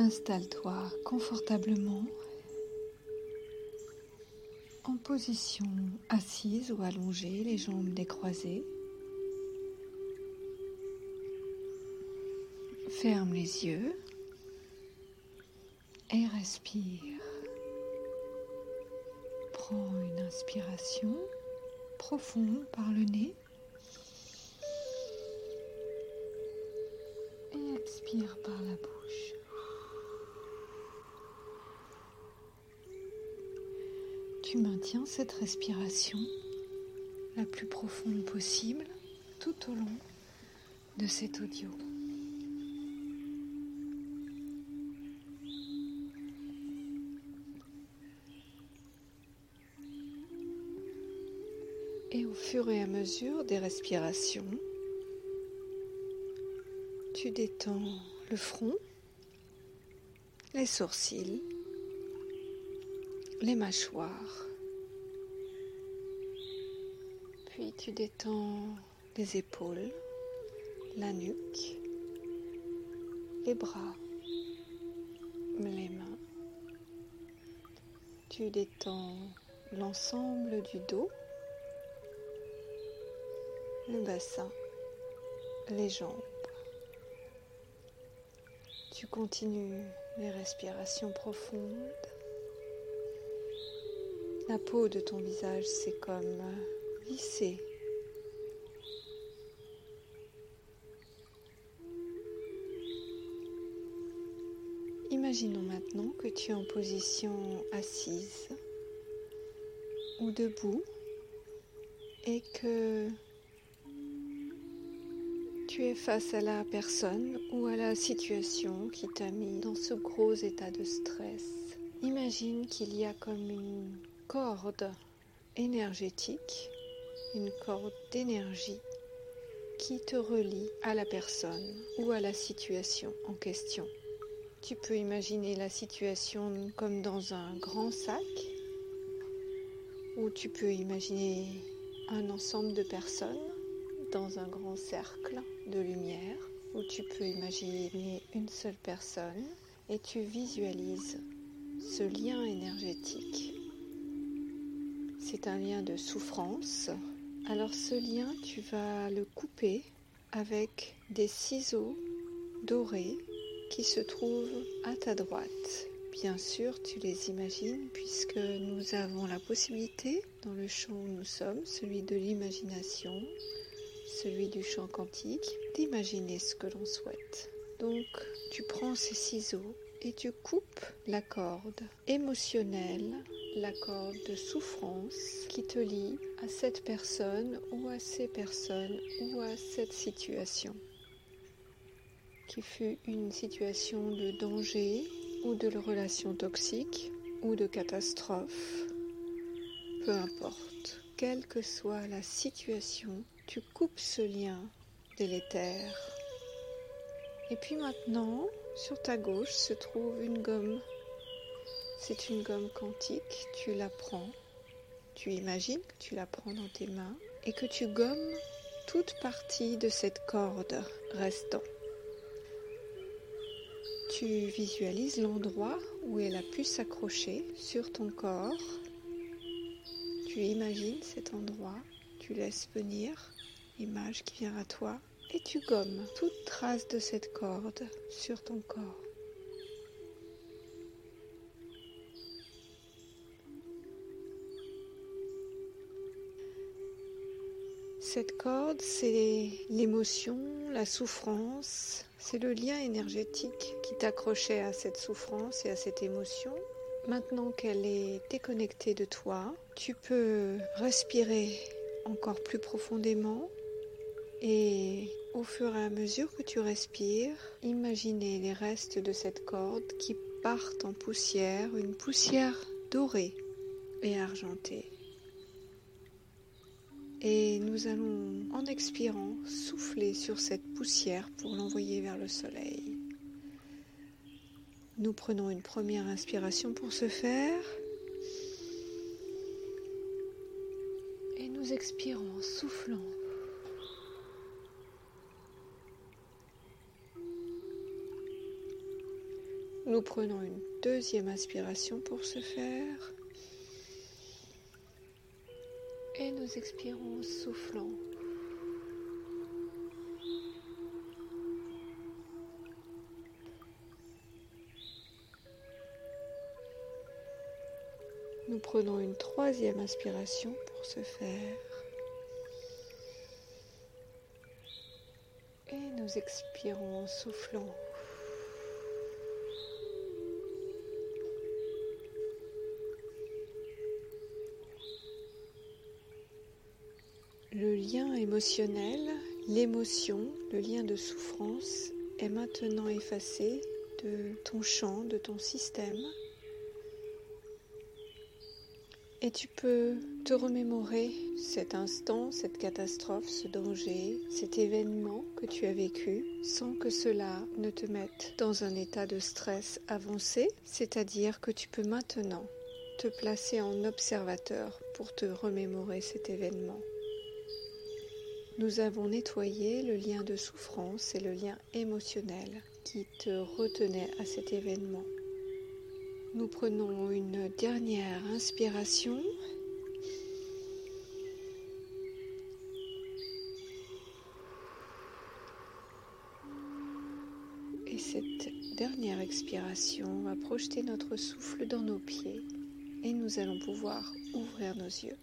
Installe-toi confortablement en position assise ou allongée, les jambes décroisées. Ferme les yeux et respire. Prends une inspiration profonde par le nez et expire par la bouche. Tu maintiens cette respiration la plus profonde possible tout au long de cet audio. Et au fur et à mesure des respirations, tu détends le front, les sourcils, les mâchoires. Puis tu détends les épaules, la nuque, les bras, les mains. Tu détends l'ensemble du dos le bassin, les jambes. Tu continues les respirations profondes. La peau de ton visage, c'est comme vissé. Imaginons maintenant que tu es en position assise ou debout et que tu es face à la personne ou à la situation qui t'a mis dans ce gros état de stress. Imagine qu'il y a comme une corde énergétique, une corde d'énergie qui te relie à la personne ou à la situation en question. Tu peux imaginer la situation comme dans un grand sac ou tu peux imaginer un ensemble de personnes dans un grand cercle de lumière où tu peux imaginer une seule personne et tu visualises ce lien énergétique. C'est un lien de souffrance. Alors ce lien, tu vas le couper avec des ciseaux dorés qui se trouvent à ta droite. Bien sûr, tu les imagines puisque nous avons la possibilité, dans le champ où nous sommes, celui de l'imagination, celui du chant quantique, d'imaginer ce que l'on souhaite. Donc, tu prends ces ciseaux et tu coupes la corde émotionnelle, la corde de souffrance qui te lie à cette personne ou à ces personnes ou à cette situation qui fut une situation de danger ou de relation toxique ou de catastrophe. Peu importe, quelle que soit la situation, tu coupes ce lien délétère. Et puis maintenant, sur ta gauche se trouve une gomme. C'est une gomme quantique, tu la prends, tu imagines que tu la prends dans tes mains et que tu gommes toute partie de cette corde restant. Tu visualises l'endroit où elle a pu s'accrocher sur ton corps. Tu imagines cet endroit, tu laisses venir image qui vient à toi et tu gommes toute trace de cette corde sur ton corps. Cette corde, c'est l'émotion, la souffrance, c'est le lien énergétique qui t'accrochait à cette souffrance et à cette émotion. Maintenant qu'elle est déconnectée de toi, tu peux respirer encore plus profondément et au fur et à mesure que tu respires, imaginez les restes de cette corde qui partent en poussière, une poussière dorée et argentée. Et nous allons, en expirant, souffler sur cette poussière pour l'envoyer vers le soleil. Nous prenons une première inspiration pour ce faire. Et nous expirons, soufflant Nous prenons une deuxième inspiration pour ce faire. Et nous expirons en soufflant. Nous prenons une troisième inspiration pour ce faire. Et nous expirons en soufflant. Le lien émotionnel, l'émotion, le lien de souffrance est maintenant effacé de ton champ, de ton système. Et tu peux te remémorer cet instant, cette catastrophe, ce danger, cet événement que tu as vécu sans que cela ne te mette dans un état de stress avancé, c'est-à-dire que tu peux maintenant te placer en observateur pour te remémorer cet événement. Nous avons nettoyé le lien de souffrance et le lien émotionnel qui te retenait à cet événement. Nous prenons une dernière inspiration. Et cette dernière expiration va projeter notre souffle dans nos pieds et nous allons pouvoir ouvrir nos yeux.